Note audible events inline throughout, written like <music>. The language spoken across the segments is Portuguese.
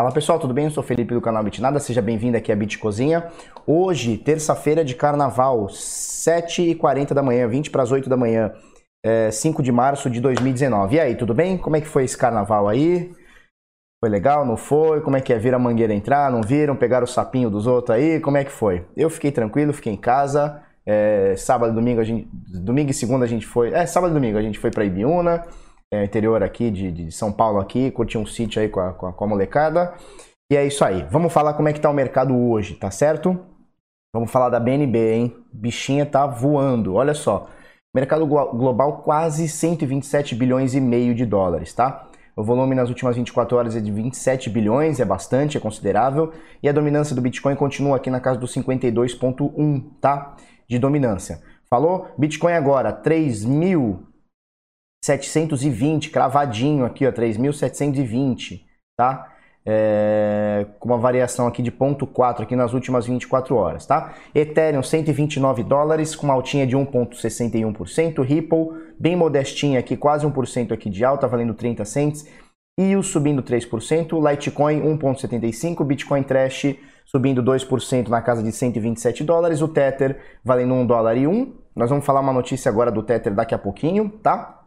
Fala pessoal, tudo bem? Eu sou Felipe do canal Bitnada, seja bem-vindo aqui à Bit Cozinha. Hoje, terça-feira de carnaval, 7h40 da manhã, 20 para as 8 da manhã, é, 5 de março de 2019. E aí, tudo bem? Como é que foi esse carnaval aí? Foi legal, não foi? Como é que é? Vira a mangueira entrar, não viram? Pegaram o sapinho dos outros aí? Como é que foi? Eu fiquei tranquilo, fiquei em casa. É, sábado, domingo, a gente, domingo e segunda a gente foi. É, sábado e domingo a gente foi para Ibiúna é, interior aqui de, de, São Paulo aqui, curtir um sítio aí com a, com a, com a molecada. E é isso aí. Vamos falar como é que tá o mercado hoje, tá certo? Vamos falar da BNB, hein? Bichinha tá voando. Olha só. Mercado global quase 127 bilhões e meio de dólares, tá? O volume nas últimas 24 horas é de 27 bilhões, é bastante, é considerável. E a dominância do Bitcoin continua aqui na casa dos 52,1, tá? De dominância. Falou? Bitcoin agora, 3 mil 720, cravadinho aqui, ó, 3.720, tá? É, com uma variação aqui de 0.4 aqui nas últimas 24 horas, tá? Ethereum 129 dólares com uma altinha de 1.61%, Ripple bem modestinha aqui, quase 1% aqui de alta, valendo 30 cents, e o subindo 3%, Litecoin 1.75, Bitcoin Trash subindo 2% na casa de 127 dólares, o Tether valendo 1 dólar e 1. Nós vamos falar uma notícia agora do Tether daqui a pouquinho, tá?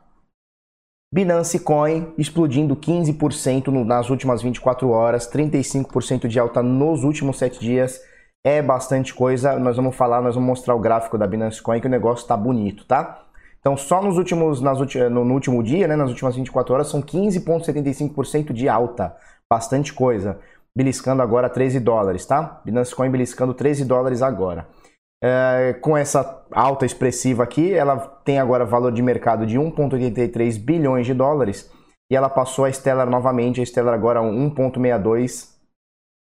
Binance Coin explodindo 15% nas últimas 24 horas, 35% de alta nos últimos 7 dias. É bastante coisa. Nós vamos falar, nós vamos mostrar o gráfico da Binance Coin que o negócio está bonito, tá? Então, só nos últimos, nas no, no último dia, né, nas últimas 24 horas, são 15,75% de alta. Bastante coisa. Beliscando agora 13 dólares, tá? Binance Coin beliscando 13 dólares agora. É, com essa alta expressiva aqui, ela tem agora valor de mercado de 1,83 bilhões de dólares e ela passou a Stellar novamente, a Stellar agora 1,62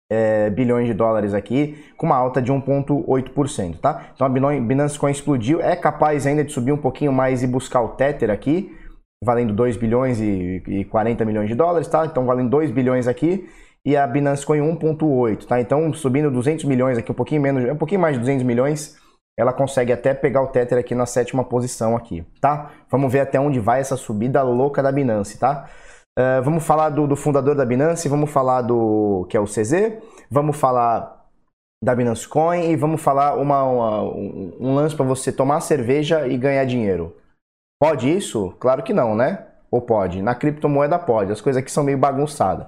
é, bilhões de dólares aqui, com uma alta de 1,8%, tá? Então a Binance Coin explodiu, é capaz ainda de subir um pouquinho mais e buscar o Tether aqui, valendo 2 bilhões e, e 40 milhões de dólares, tá? Então valendo 2 bilhões aqui e a Binance Coin 1.8, tá? Então, subindo 200 milhões aqui, um pouquinho menos, um pouquinho mais de 200 milhões, ela consegue até pegar o Tether aqui na sétima posição aqui, tá? Vamos ver até onde vai essa subida louca da Binance, tá? Uh, vamos falar do, do, fundador da Binance, vamos falar do que é o CZ, vamos falar da Binance Coin e vamos falar uma, uma um, um lance para você tomar cerveja e ganhar dinheiro. Pode isso? Claro que não, né? Ou pode? Na criptomoeda pode, as coisas aqui são meio bagunçadas.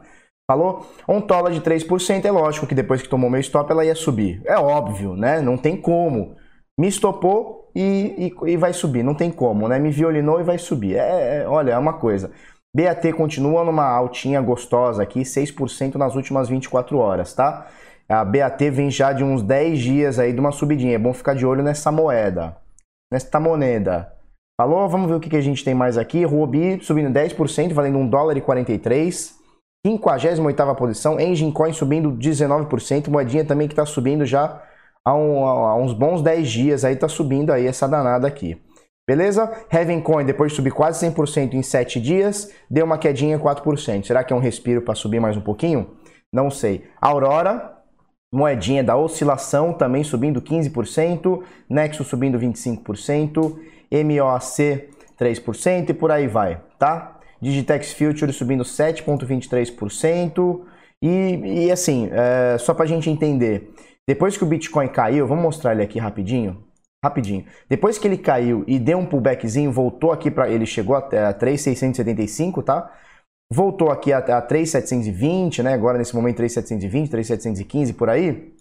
Falou? Um tola de 3% é lógico que depois que tomou meu stop ela ia subir. É óbvio, né? Não tem como. Me estopou e, e, e vai subir. Não tem como, né? Me violinou e vai subir. É, é, olha, é uma coisa. BAT continua numa altinha gostosa aqui, 6% nas últimas 24 horas, tá? A BAT vem já de uns 10 dias aí de uma subidinha. É bom ficar de olho nessa moeda. Nesta moneda. Falou? Vamos ver o que, que a gente tem mais aqui. Rubi subindo 10%, valendo 1 dólar e 43. 58ª posição, Engine Coin subindo 19%, moedinha também que está subindo já há, um, há, uns bons 10 dias, aí está subindo aí essa danada aqui. Beleza? Heaven Coin, depois de subir quase 100% em 7 dias, deu uma quedinha 4%. Será que é um respiro para subir mais um pouquinho? Não sei. Aurora, moedinha da oscilação, também subindo 15%, Nexus subindo 25%, MOAC 3% e por aí vai, tá? Digitex Future subindo 7,23%. E, e assim, é, só para a gente entender, depois que o Bitcoin caiu, vamos mostrar ele aqui rapidinho. Rapidinho. Depois que ele caiu e deu um pullbackzinho, voltou aqui para. Ele chegou até 3,675, tá? Voltou aqui a, a 3,720, né? Agora nesse momento 3,720, 3,715 por aí.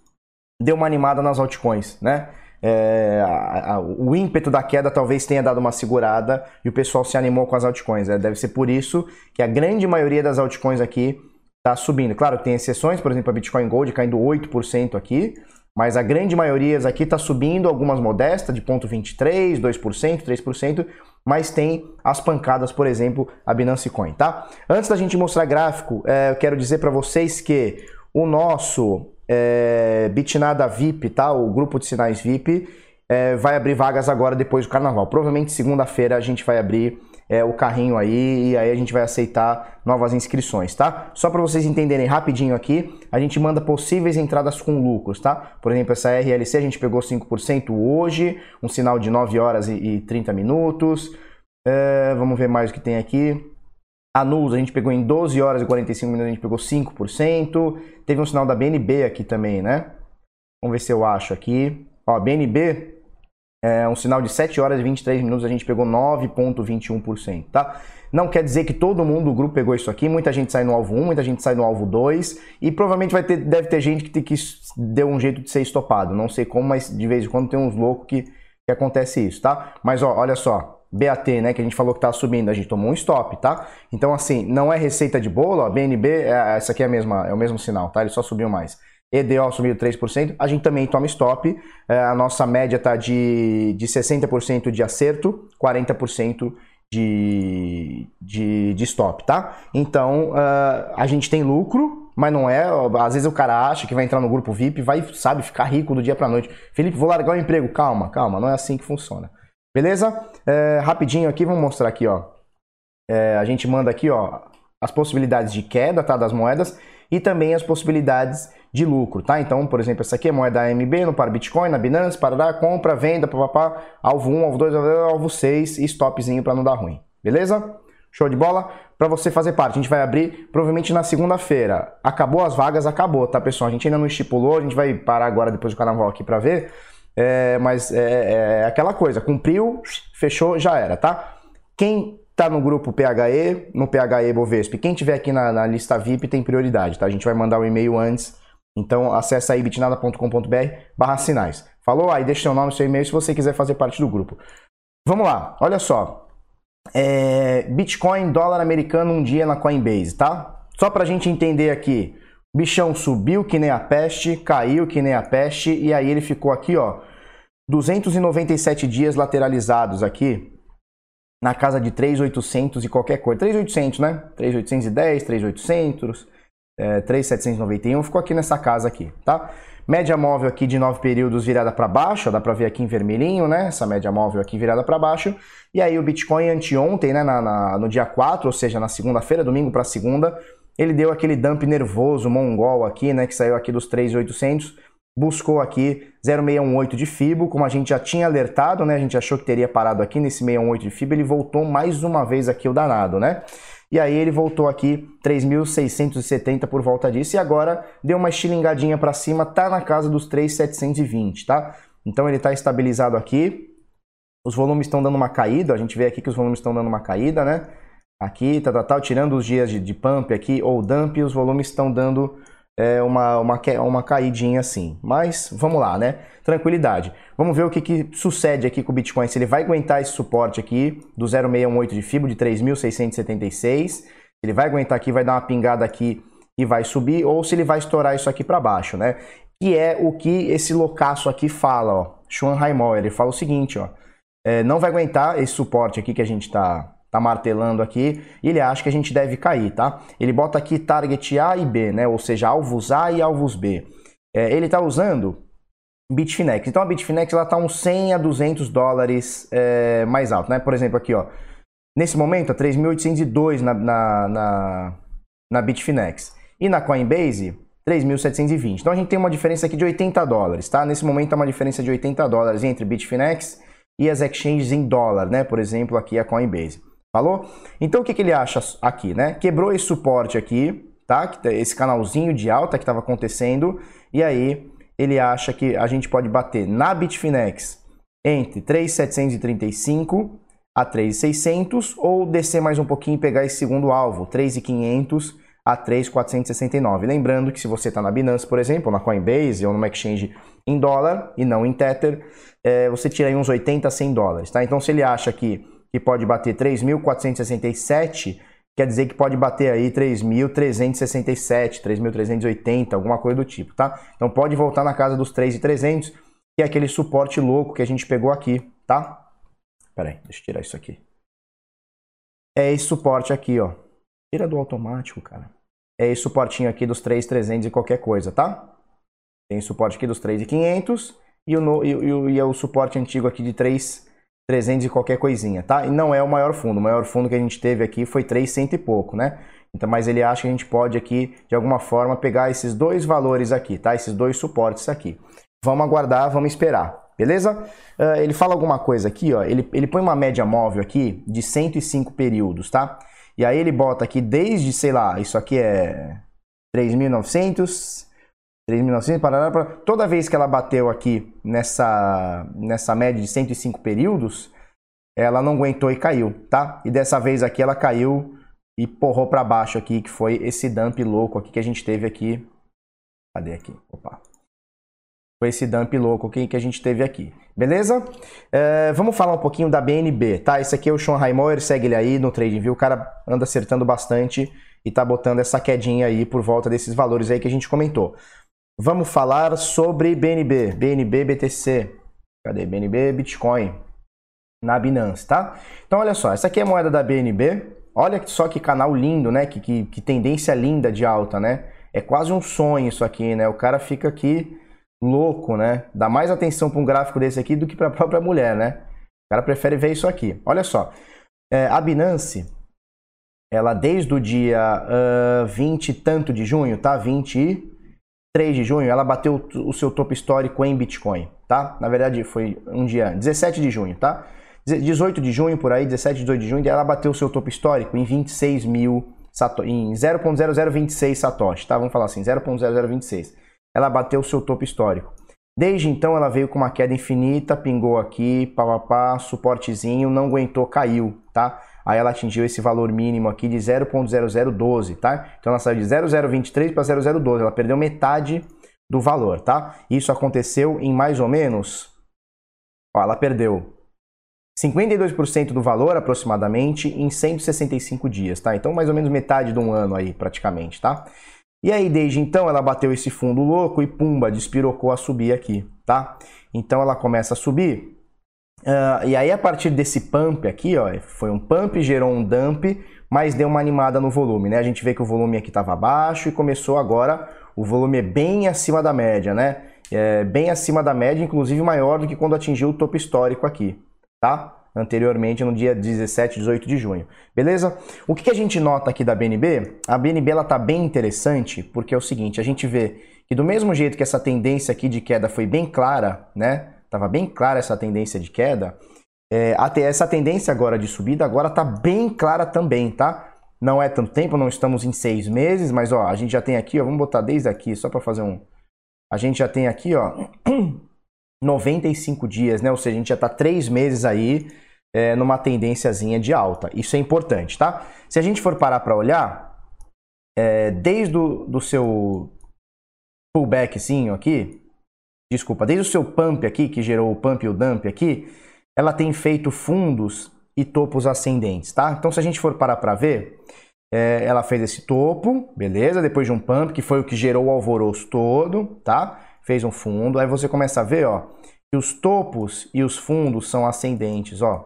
Deu uma animada nas altcoins, né? É, a, a, o ímpeto da queda talvez tenha dado uma segurada e o pessoal se animou com as altcoins. Né? Deve ser por isso que a grande maioria das altcoins aqui está subindo. Claro, tem exceções, por exemplo, a Bitcoin Gold caindo 8% aqui, mas a grande maioria aqui está subindo, algumas modestas, de 0,23%, 2%, 3%, mas tem as pancadas, por exemplo, a Binance Coin, tá? Antes da gente mostrar gráfico, é, eu quero dizer para vocês que o nosso é, Bitnada VIP, tá? O grupo de sinais VIP é, vai abrir vagas agora depois do carnaval. Provavelmente segunda-feira a gente vai abrir é, o carrinho aí e aí a gente vai aceitar novas inscrições, tá? Só para vocês entenderem rapidinho aqui, a gente manda possíveis entradas com lucros, tá? Por exemplo, essa RLC a gente pegou 5% hoje, um sinal de 9 horas e, e 30 minutos. É, vamos ver mais o que tem aqui. A NUS a gente pegou em 12 horas e 45 minutos, a gente pegou 5%. Teve um sinal da BNB aqui também, né? Vamos ver se eu acho aqui. Ó, BNB é um sinal de 7 horas e 23 minutos, a gente pegou 9,21%, tá? Não quer dizer que todo mundo do grupo pegou isso aqui, muita gente sai no alvo 1, muita gente sai no alvo 2, e provavelmente vai ter, deve ter gente que, que deu um jeito de ser estopado. Não sei como, mas de vez em quando tem uns loucos que, que acontece isso, tá? Mas ó, olha só, BAT, né, que a gente falou que tá subindo, a gente tomou um stop, tá? Então assim, não é receita de bolo, ó, BNB, é, essa aqui é, a mesma, é o mesmo sinal, tá? Ele só subiu mais. EDO subiu 3%, a gente também toma stop, é, a nossa média tá de, de 60% de acerto, 40% de, de, de stop, tá? Então, uh, a gente tem lucro, mas não é. Às vezes o cara acha que vai entrar no grupo VIP, vai, sabe, ficar rico do dia para noite. Felipe, vou largar o emprego. Calma, calma, não é assim que funciona. Beleza? É, rapidinho aqui, vamos mostrar aqui, ó. É, a gente manda aqui, ó, as possibilidades de queda, tá, das moedas e também as possibilidades de lucro, tá? Então, por exemplo, essa aqui é moeda AMB no par Bitcoin, na Binance, para dar compra, venda, papapá, alvo 1, alvo 2, alvo 6 e stopzinho para não dar ruim. Beleza? Show de bola? Para você fazer parte, a gente vai abrir provavelmente na segunda-feira. Acabou as vagas, acabou, tá, pessoal? A gente ainda não estipulou, a gente vai parar agora depois do carnaval aqui para ver. É, mas é, é aquela coisa, cumpriu, fechou, já era, tá? Quem tá no grupo PHE, no PHE Bovesp, quem tiver aqui na, na lista VIP tem prioridade, tá? A gente vai mandar o um e-mail antes então acesse aí bitnada.com.br barra sinais. Falou? Aí deixa seu nome seu e-mail se você quiser fazer parte do grupo. Vamos lá, olha só. É, Bitcoin, dólar americano um dia na Coinbase, tá? Só pra gente entender aqui. Bichão subiu que nem a peste, caiu que nem a peste e aí ele ficou aqui, ó, 297 dias lateralizados aqui na casa de 3.800 e qualquer coisa. 3.800, né? 3.810, 3.800, é, 3,791, ficou aqui nessa casa aqui, tá? Média móvel aqui de 9 períodos virada para baixo, ó, dá para ver aqui em vermelhinho, né? Essa média móvel aqui virada para baixo. E aí o Bitcoin anteontem, né, na, na no dia 4, ou seja, na segunda-feira, domingo para segunda, ele deu aquele dump nervoso mongol aqui, né, que saiu aqui dos 3,800, buscou aqui 0,618 de FIBO, como a gente já tinha alertado, né? A gente achou que teria parado aqui nesse 618 de FIBO, ele voltou mais uma vez aqui o danado, né? E aí ele voltou aqui 3.670 por volta disso e agora deu uma estilingadinha para cima, tá na casa dos 3.720, tá? Então ele está estabilizado aqui. Os volumes estão dando uma caída, a gente vê aqui que os volumes estão dando uma caída, né? Aqui, tá, tá, tá, tirando os dias de, de pump aqui ou dump, os volumes estão dando é, uma, uma, uma caidinha assim. Mas vamos lá, né? Tranquilidade. Vamos ver o que, que sucede aqui com o Bitcoin. Se ele vai aguentar esse suporte aqui do 0,618 de FIBO de 3.676. Ele vai aguentar aqui, vai dar uma pingada aqui e vai subir. Ou se ele vai estourar isso aqui para baixo, né? Que é o que esse loucaço aqui fala, ó. Raimol, ele fala o seguinte, ó. É, não vai aguentar esse suporte aqui que a gente está tá martelando aqui, e ele acha que a gente deve cair, tá? Ele bota aqui target A e B, né? Ou seja, alvos A e alvos B. É, ele está usando Bitfinex. Então a Bitfinex ela tá uns 100 a 200 dólares é, mais alto, né? Por exemplo, aqui, ó. Nesse momento, a 3.802 na, na, na, na Bitfinex. E na Coinbase, 3.720. Então a gente tem uma diferença aqui de 80 dólares, tá? Nesse momento é uma diferença de 80 dólares entre Bitfinex e as exchanges em dólar, né? Por exemplo, aqui a Coinbase. Falou? Então o que, que ele acha aqui, né? Quebrou esse suporte aqui, tá? Esse canalzinho de alta que estava acontecendo, e aí ele acha que a gente pode bater na Bitfinex entre 3.735 a 3.600 ou descer mais um pouquinho e pegar esse segundo alvo, 3.500 a 3.469. Lembrando que se você está na Binance, por exemplo, na Coinbase ou numa exchange em dólar e não em Tether, é, você tira aí uns 80 a 100 dólares, tá? Então se ele acha que que pode bater 3.467, quer dizer que pode bater aí 3.367, 3.380, alguma coisa do tipo, tá? Então pode voltar na casa dos 3.300, que é aquele suporte louco que a gente pegou aqui, tá? Pera aí, deixa eu tirar isso aqui. É esse suporte aqui, ó. Tira do automático, cara. É esse suportinho aqui dos 3.300 e qualquer coisa, tá? Tem suporte aqui dos 3.500 e o, e, e, e é o suporte antigo aqui de 3 300 e qualquer coisinha, tá? E não é o maior fundo. O maior fundo que a gente teve aqui foi 300 e pouco, né? Então, mas ele acha que a gente pode aqui, de alguma forma, pegar esses dois valores aqui, tá? Esses dois suportes aqui. Vamos aguardar, vamos esperar, beleza? Uh, ele fala alguma coisa aqui, ó. Ele, ele põe uma média móvel aqui de 105 períodos, tá? E aí ele bota aqui desde, sei lá, isso aqui é 3.900, 3.900, parará, parará. toda vez que ela bateu aqui nessa, nessa média de 105 períodos, ela não aguentou e caiu, tá? E dessa vez aqui ela caiu e porrou para baixo aqui, que foi esse dump louco aqui que a gente teve aqui. Cadê aqui? Opa. Foi esse dump louco que, que a gente teve aqui. Beleza? É, vamos falar um pouquinho da BNB, tá? Esse aqui é o Sean Raimoer, segue ele aí no TradingView. O cara anda acertando bastante e tá botando essa quedinha aí por volta desses valores aí que a gente comentou. Vamos falar sobre BNB, BNB BTC. Cadê? BNB Bitcoin na Binance, tá? Então olha só, essa aqui é a moeda da BNB. Olha só que canal lindo, né? Que, que, que tendência linda de alta, né? É quase um sonho isso aqui, né? O cara fica aqui louco, né? Dá mais atenção para um gráfico desse aqui do que para a própria mulher, né? O cara prefere ver isso aqui. Olha só, é, a Binance, ela desde o dia uh, 20 e tanto de junho, tá? 23 de junho, ela bateu o seu topo histórico em Bitcoin, tá? Na verdade, foi um dia, 17 de junho, tá? 18 de junho, por aí, 17, 18 de junho, ela bateu o seu topo histórico em 26 mil, em 0.0026 satoshi, tá? Vamos falar assim, 0.0026 ela bateu o seu topo histórico. Desde então ela veio com uma queda infinita, pingou aqui, papapá, suportezinho, não aguentou, caiu, tá? Aí ela atingiu esse valor mínimo aqui de 0.0012, tá? Então ela saiu de 0.023 para 0.012, ela perdeu metade do valor, tá? Isso aconteceu em mais ou menos, ó, ela perdeu 52% do valor aproximadamente em 165 dias, tá? Então mais ou menos metade de um ano aí praticamente, tá? E aí, desde então, ela bateu esse fundo louco e pumba, despirocou a subir aqui, tá? Então ela começa a subir. Uh, e aí, a partir desse pump aqui, ó, foi um pump, gerou um dump, mas deu uma animada no volume, né? A gente vê que o volume aqui estava baixo e começou agora, o volume é bem acima da média, né? É bem acima da média, inclusive maior do que quando atingiu o topo histórico aqui, tá? anteriormente no dia 17, 18 de junho. Beleza? O que a gente nota aqui da BNB? A BNB ela tá bem interessante porque é o seguinte, a gente vê que do mesmo jeito que essa tendência aqui de queda foi bem clara, né? Tava bem clara essa tendência de queda. É, até essa tendência agora de subida agora tá bem clara também, tá? Não é tanto tempo, não estamos em seis meses, mas ó, a gente já tem aqui, ó, vamos botar desde aqui só para fazer um. A gente já tem aqui, ó, <clears throat> 95 dias, né? Ou seja, a gente já tá três meses aí é, numa tendênciazinha de alta. Isso é importante, tá? Se a gente for parar para olhar, é, desde o do seu pullbackzinho aqui, desculpa, desde o seu pump aqui, que gerou o pump e o dump aqui, ela tem feito fundos e topos ascendentes, tá? Então, se a gente for parar para ver, é, ela fez esse topo, beleza? Depois de um pump, que foi o que gerou o alvoroço todo, tá? Fez um fundo, aí você começa a ver, ó, que os topos e os fundos são ascendentes, ó.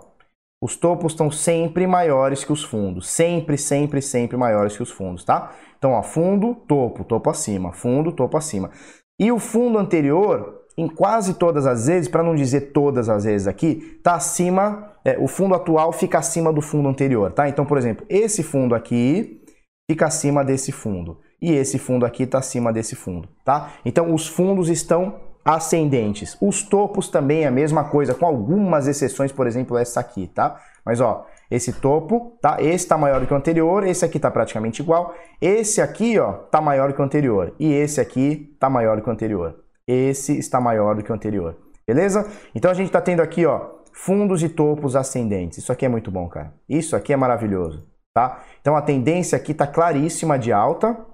Os topos estão sempre maiores que os fundos. Sempre, sempre, sempre maiores que os fundos, tá? Então, ó, fundo, topo, topo acima, fundo, topo acima. E o fundo anterior, em quase todas as vezes, para não dizer todas as vezes aqui, tá acima, é, o fundo atual fica acima do fundo anterior, tá? Então, por exemplo, esse fundo aqui fica acima desse fundo. E esse fundo aqui está acima desse fundo, tá? Então, os fundos estão ascendentes. Os topos também é a mesma coisa, com algumas exceções, por exemplo, essa aqui, tá? Mas ó, esse topo, tá? Esse está maior que o anterior, esse aqui está praticamente igual. Esse aqui, ó, tá maior que o anterior. E esse aqui tá maior que o anterior. Esse está maior do que o anterior. Beleza? Então a gente está tendo aqui, ó, fundos e topos ascendentes. Isso aqui é muito bom, cara. Isso aqui é maravilhoso, tá? Então a tendência aqui tá claríssima de alta.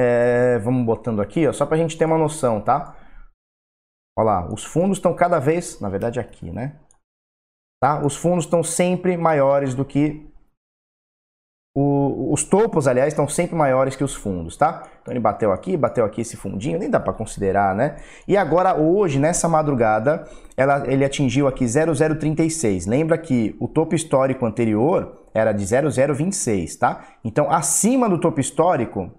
É, vamos botando aqui, ó, só para a gente ter uma noção, tá? Olha lá, os fundos estão cada vez, na verdade aqui, né? Tá? Os fundos estão sempre maiores do que o, os topos, aliás, estão sempre maiores que os fundos, tá? Então ele bateu aqui, bateu aqui esse fundinho, nem dá para considerar, né? E agora hoje, nessa madrugada, ela, ele atingiu aqui 0,036. Lembra que o topo histórico anterior era de 0,026, tá? Então acima do topo histórico,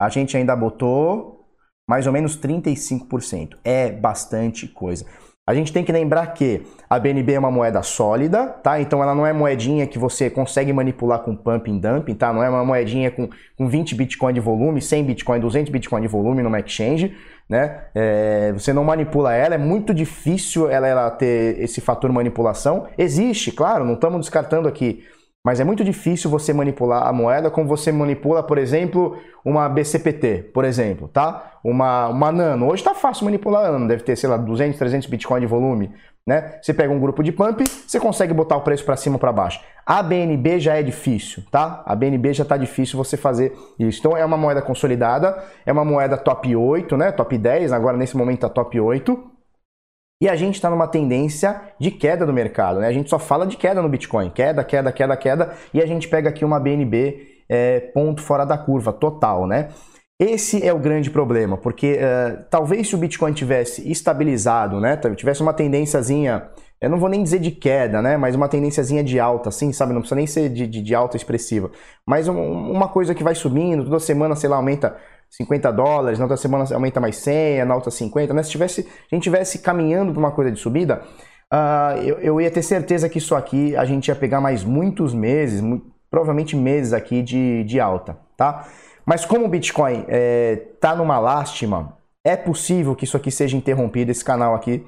a gente ainda botou mais ou menos 35%. É bastante coisa. A gente tem que lembrar que a BNB é uma moeda sólida, tá? Então ela não é moedinha que você consegue manipular com pumping dumping, tá? Não é uma moedinha com, com 20 Bitcoin de volume, 100 Bitcoin, 200 Bitcoin de volume numa exchange, né? É, você não manipula ela, é muito difícil ela, ela ter esse fator manipulação. Existe, claro, não estamos descartando aqui. Mas é muito difícil você manipular a moeda como você manipula, por exemplo, uma BCPT, por exemplo, tá? Uma, uma Nano. Hoje tá fácil manipular a Nano, deve ter, sei lá, 200, 300 Bitcoin de volume, né? Você pega um grupo de pump, você consegue botar o preço para cima ou para baixo. A BNB já é difícil, tá? A BNB já tá difícil você fazer isso. Então é uma moeda consolidada, é uma moeda top 8, né? Top 10, agora nesse momento tá top 8. E a gente está numa tendência de queda do mercado, né? A gente só fala de queda no Bitcoin, queda, queda, queda, queda, e a gente pega aqui uma BNB é, ponto fora da curva, total, né? Esse é o grande problema, porque uh, talvez se o Bitcoin tivesse estabilizado, né? Tivesse uma tendênciazinha, eu não vou nem dizer de queda, né? Mas uma tendênciazinha de alta, assim, sabe? Não precisa nem ser de, de, de alta expressiva. Mas um, uma coisa que vai subindo, toda semana, sei lá, aumenta 50 dólares, na outra semana aumenta mais 100, na outra 50, né? Se tivesse, a gente tivesse caminhando para uma coisa de subida, uh, eu, eu, ia ter certeza que isso aqui a gente ia pegar mais muitos meses, muito, provavelmente meses aqui de, de alta, tá? Mas como o Bitcoin está é, numa lástima, é possível que isso aqui seja interrompido, esse canal aqui,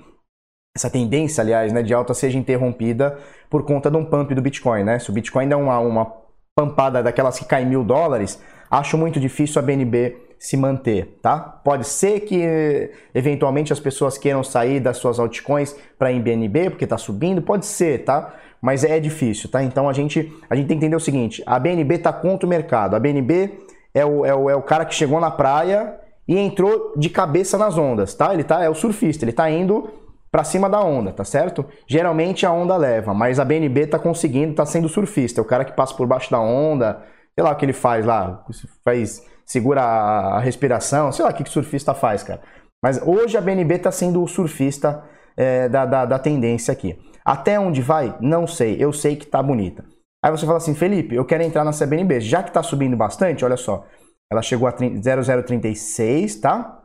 essa tendência, aliás, né, de alta seja interrompida por conta de um pump do Bitcoin, né? Se o Bitcoin dá uma, uma pampada daquelas que cai mil dólares, acho muito difícil a BNB se manter, tá? Pode ser que eventualmente as pessoas queiram sair das suas altcoins para em BNB porque está subindo, pode ser, tá? Mas é difícil, tá? Então a gente, a gente tem que entender o seguinte: a BNB está contra o mercado. A BNB é o, é, o, é o cara que chegou na praia e entrou de cabeça nas ondas, tá? Ele tá, é o surfista, ele tá indo para cima da onda, tá certo? Geralmente a onda leva, mas a BNB tá conseguindo, tá sendo surfista, é o cara que passa por baixo da onda, sei lá o que ele faz lá, faz segura a respiração, sei lá o que, que surfista faz, cara. Mas hoje a BNB está sendo o surfista é, da, da, da, tendência aqui. Até onde vai? Não sei. Eu sei que tá bonita. Aí você fala assim, Felipe, eu quero entrar nessa BNB. Já que está subindo bastante, olha só. Ela chegou a 0036, tá?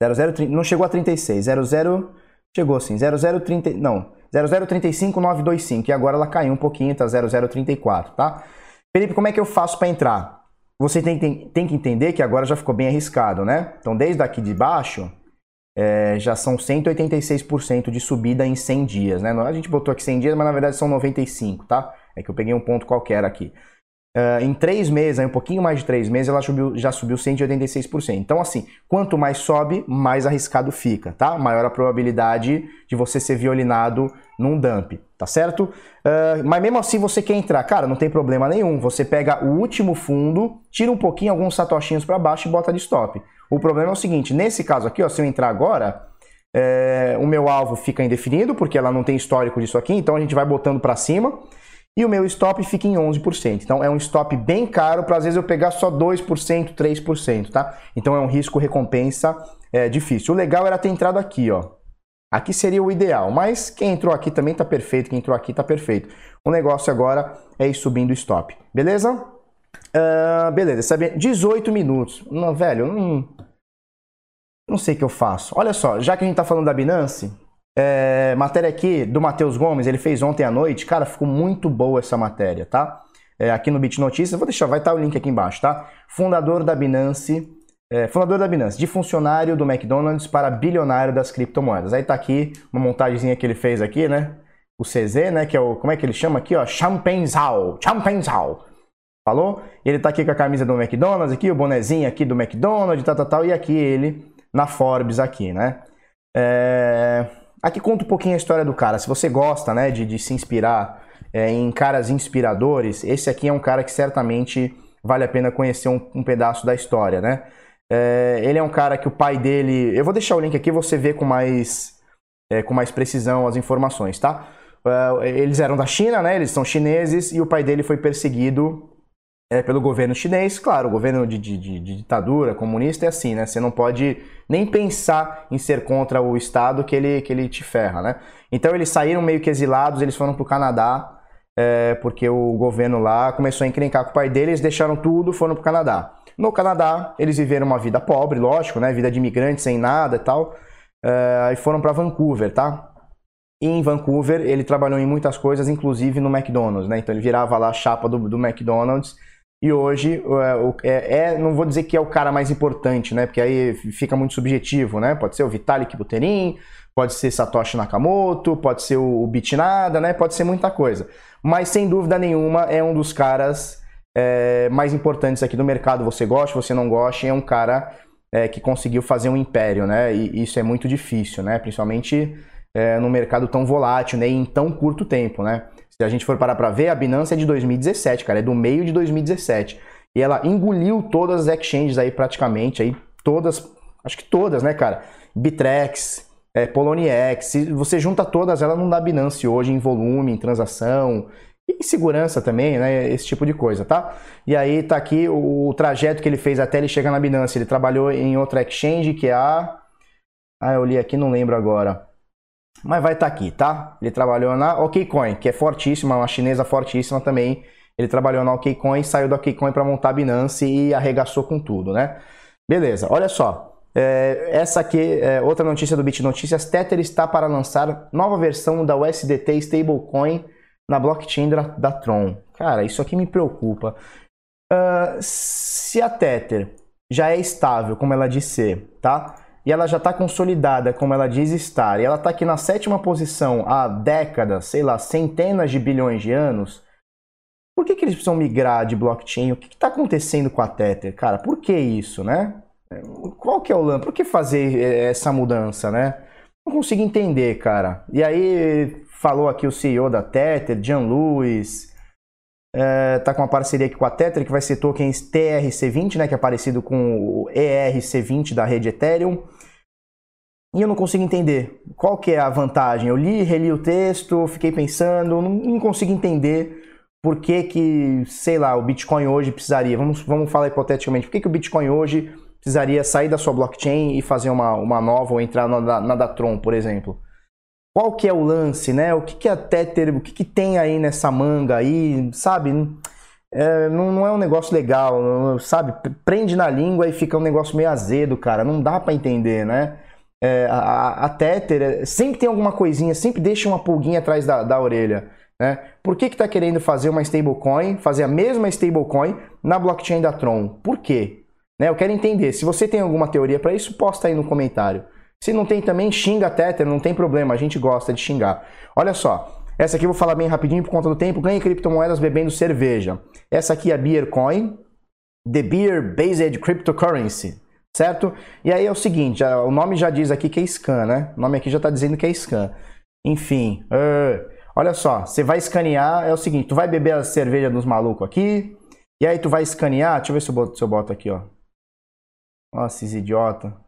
00, não chegou a 36, 00 chegou assim, 0030, não, 0035925 e agora ela caiu um pouquinho, tá 0034, tá? Felipe, como é que eu faço para entrar? Você tem, tem, tem, que entender que agora já ficou bem arriscado, né? Então, desde aqui de baixo, é, já são 186% de subida em 100 dias, né? A gente botou aqui 100 dias, mas na verdade são 95, tá? É que eu peguei um ponto qualquer aqui. Uh, em três meses, aí um pouquinho mais de três meses, ela subiu, já subiu 186%. Então, assim, quanto mais sobe, mais arriscado fica, tá? Maior a probabilidade de você ser violinado num dump, tá certo? Uh, mas mesmo assim você quer entrar, cara, não tem problema nenhum. Você pega o último fundo, tira um pouquinho, alguns satoshinhos para baixo e bota de stop. O problema é o seguinte, nesse caso aqui, ó, se eu entrar agora, é, o meu alvo fica indefinido, porque ela não tem histórico disso aqui, então a gente vai botando para cima e o meu stop fica em 11%. Então é um stop bem caro para às vezes eu pegar só 2%, 3%, tá? Então é um risco recompensa é, difícil. O legal era ter entrado aqui, ó. Aqui seria o ideal, mas quem entrou aqui também tá perfeito, quem entrou aqui tá perfeito. O negócio agora é ir subindo o stop, beleza? Uh, beleza, sabe? 18 minutos. Não, velho, não, não sei o que eu faço. Olha só, já que a gente tá falando da Binance, é, matéria aqui do Matheus Gomes, ele fez ontem à noite. Cara, ficou muito boa essa matéria, tá? É, aqui no Bit Notícias, vou deixar, vai estar o link aqui embaixo, tá? Fundador da Binance, é, fundador da Binance, de funcionário do McDonald's para bilionário das criptomoedas. Aí tá aqui uma montagemzinha que ele fez aqui, né? O CZ, né? Que é o, como é que ele chama aqui, ó? Champenzal, Champenzal. Falou? Ele tá aqui com a camisa do McDonald's aqui, o bonezinho aqui do McDonald's, tal, tal, tal. E aqui ele na Forbes aqui, né? É... Aqui conta um pouquinho a história do cara. Se você gosta, né, de, de se inspirar é, em caras inspiradores, esse aqui é um cara que certamente vale a pena conhecer um, um pedaço da história, né? É, ele é um cara que o pai dele. Eu vou deixar o link aqui, você vê com mais, é, com mais precisão as informações, tá? É, eles eram da China, né? Eles são chineses e o pai dele foi perseguido é, pelo governo chinês. Claro, o governo de, de, de, ditadura comunista é assim, né? Você não pode nem pensar em ser contra o Estado que ele, que ele te ferra, né? Então eles saíram meio que exilados, eles foram para o Canadá, é, porque o governo lá começou a encrencar com o pai deles, deixaram tudo, foram para o Canadá. No Canadá, eles viveram uma vida pobre, lógico, né? Vida de imigrante sem nada e tal. É, e foram para Vancouver, tá? E em Vancouver, ele trabalhou em muitas coisas, inclusive no McDonald's, né? Então ele virava lá a chapa do, do McDonald's e hoje é, é, é, não vou dizer que é o cara mais importante, né? Porque aí fica muito subjetivo, né? Pode ser o Vitalik Buterin, pode ser Satoshi Nakamoto, pode ser o Bitnada, né? Pode ser muita coisa. Mas sem dúvida nenhuma é um dos caras é, mais importantes aqui do mercado. Você gosta, você não gosta, é um cara é, que conseguiu fazer um império, né? E isso é muito difícil, né? Principalmente é, no mercado tão volátil, né? E em tão curto tempo, né? Se a gente for parar para ver, a Binance é de 2017, cara, é do meio de 2017. E ela engoliu todas as exchanges aí praticamente, aí todas, acho que todas, né, cara? Bitrex, é, Poloniex, se você junta todas, ela não dá Binance hoje em volume, em transação, e segurança também, né? Esse tipo de coisa, tá? E aí tá aqui o, o trajeto que ele fez até ele chegar na Binance. Ele trabalhou em outra exchange que é a. Ah, eu li aqui, não lembro agora. Mas vai estar tá aqui, tá? Ele trabalhou na OKCoin, que é fortíssima, uma chinesa fortíssima também. Ele trabalhou na OKCoin, saiu da OKCoin para montar a Binance e arregaçou com tudo, né? Beleza, olha só. É, essa aqui é outra notícia do Bit Notícias. Tether está para lançar nova versão da USDT Stablecoin na blockchain da, da Tron. Cara, isso aqui me preocupa. Uh, se a Tether já é estável, como ela diz ser, tá? E ela já está consolidada, como ela diz estar, e ela está aqui na sétima posição há décadas, sei lá, centenas de bilhões de anos, por que, que eles precisam migrar de blockchain? O que está acontecendo com a Tether? Cara, por que isso, né? Qual que é o lance? Por que fazer eh, essa mudança, né? Não consigo entender, cara. E aí falou aqui o CEO da Tether, Jean Lewis, é, tá com uma parceria aqui com a Tether, que vai ser tokens TRC20, né, que é parecido com o ERC20 da rede Ethereum. E eu não consigo entender qual que é a vantagem. Eu li, reli o texto, fiquei pensando, não, não consigo entender por que que, sei lá, o Bitcoin hoje precisaria, vamos, vamos falar hipoteticamente, por que, que o Bitcoin hoje precisaria sair da sua blockchain e fazer uma, uma nova ou entrar na, na Datron, por exemplo? Qual que é o lance, né? O que, que é Tether, o que, que tem aí nessa manga aí, sabe? É, não, não, é um negócio legal, sabe? Prende na língua e fica um negócio meio azedo, cara. Não dá para entender, né? É, a, a Tether é, sempre tem alguma coisinha, sempre deixa uma pulguinha atrás da, da orelha. Né? Por que está querendo fazer uma stablecoin, fazer a mesma stablecoin na blockchain da Tron? Por quê? Né? Eu quero entender. Se você tem alguma teoria para isso, posta aí no comentário. Se não tem também, xinga Tether, não tem problema, a gente gosta de xingar. Olha só, essa aqui eu vou falar bem rapidinho por conta do tempo. Ganhe criptomoedas bebendo cerveja. Essa aqui é a Beercoin, The Beer Based Cryptocurrency, certo? E aí é o seguinte, o nome já diz aqui que é scan, né? O nome aqui já está dizendo que é scan. Enfim, uh, olha só, você vai escanear, é o seguinte, tu vai beber a cerveja dos malucos aqui, e aí tu vai escanear, deixa eu ver se eu boto, se eu boto aqui, ó. Nossa, esses idiota.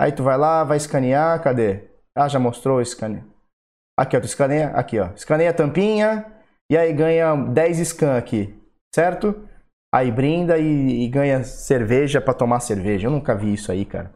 Aí tu vai lá, vai escanear, cadê? Ah, já mostrou o escaneio. Aqui, ó, tu escaneia, aqui, ó. Escaneia a tampinha e aí ganha 10 scan aqui, certo? Aí brinda e, e ganha cerveja para tomar cerveja. Eu nunca vi isso aí, cara.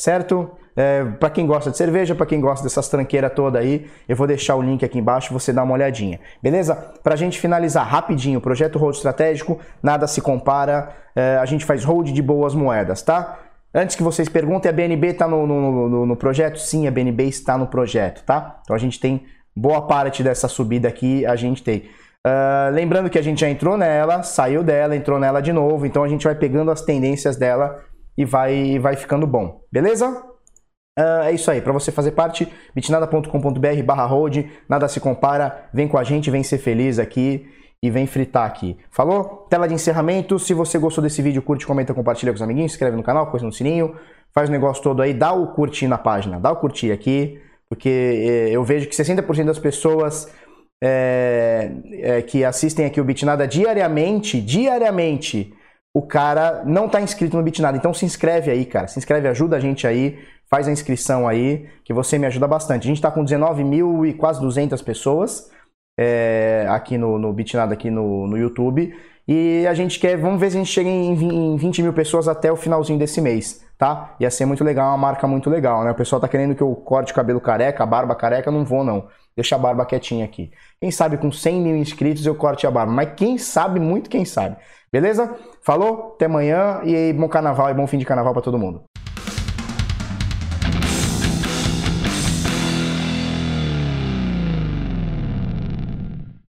Certo? É, para quem gosta de cerveja, para quem gosta dessas tranqueiras toda aí, eu vou deixar o link aqui embaixo, você dá uma olhadinha. Beleza? Para a gente finalizar rapidinho, o projeto Hold Estratégico, nada se compara, é, a gente faz hold de boas moedas, tá? Antes que vocês perguntem, a BNB está no, no, no, no, projeto? Sim, a BNB está no projeto, tá? Então a gente tem boa parte dessa subida aqui, a gente tem. Uh, lembrando que a gente já entrou nela, saiu dela, entrou nela de novo, então a gente vai pegando as tendências dela e vai, vai ficando bom, beleza? Uh, é isso aí, para você fazer parte, bitnada.com.br barra nada se compara, vem com a gente, vem ser feliz aqui e vem fritar aqui. Falou? Tela de encerramento. Se você gostou desse vídeo, curte, comenta, compartilha com os amiguinhos, inscreve no canal, coisa no sininho, faz o negócio todo aí, dá o curtir na página, dá o curtir aqui, porque eh, eu vejo que 60% das pessoas é, é, que assistem aqui o Bitnada diariamente, diariamente, o cara não está inscrito no Bitnada. Então se inscreve aí, cara. Se inscreve, ajuda a gente aí, faz a inscrição aí, que você me ajuda bastante. A gente está com 19 mil e quase 200 pessoas é, aqui no, no Bitnada, aqui no, no YouTube. E a gente quer, vamos ver se a gente chega em 20 mil pessoas até o finalzinho desse mês, tá? Ia ser muito legal, uma marca muito legal, né? O pessoal tá querendo que eu corte o cabelo careca, a barba careca, não vou não. Deixa a barba quietinha aqui. Quem sabe com 100 mil inscritos eu corte a barba, mas quem sabe, muito quem sabe. Beleza? Falou? Até amanhã e bom carnaval e bom fim de carnaval para todo mundo.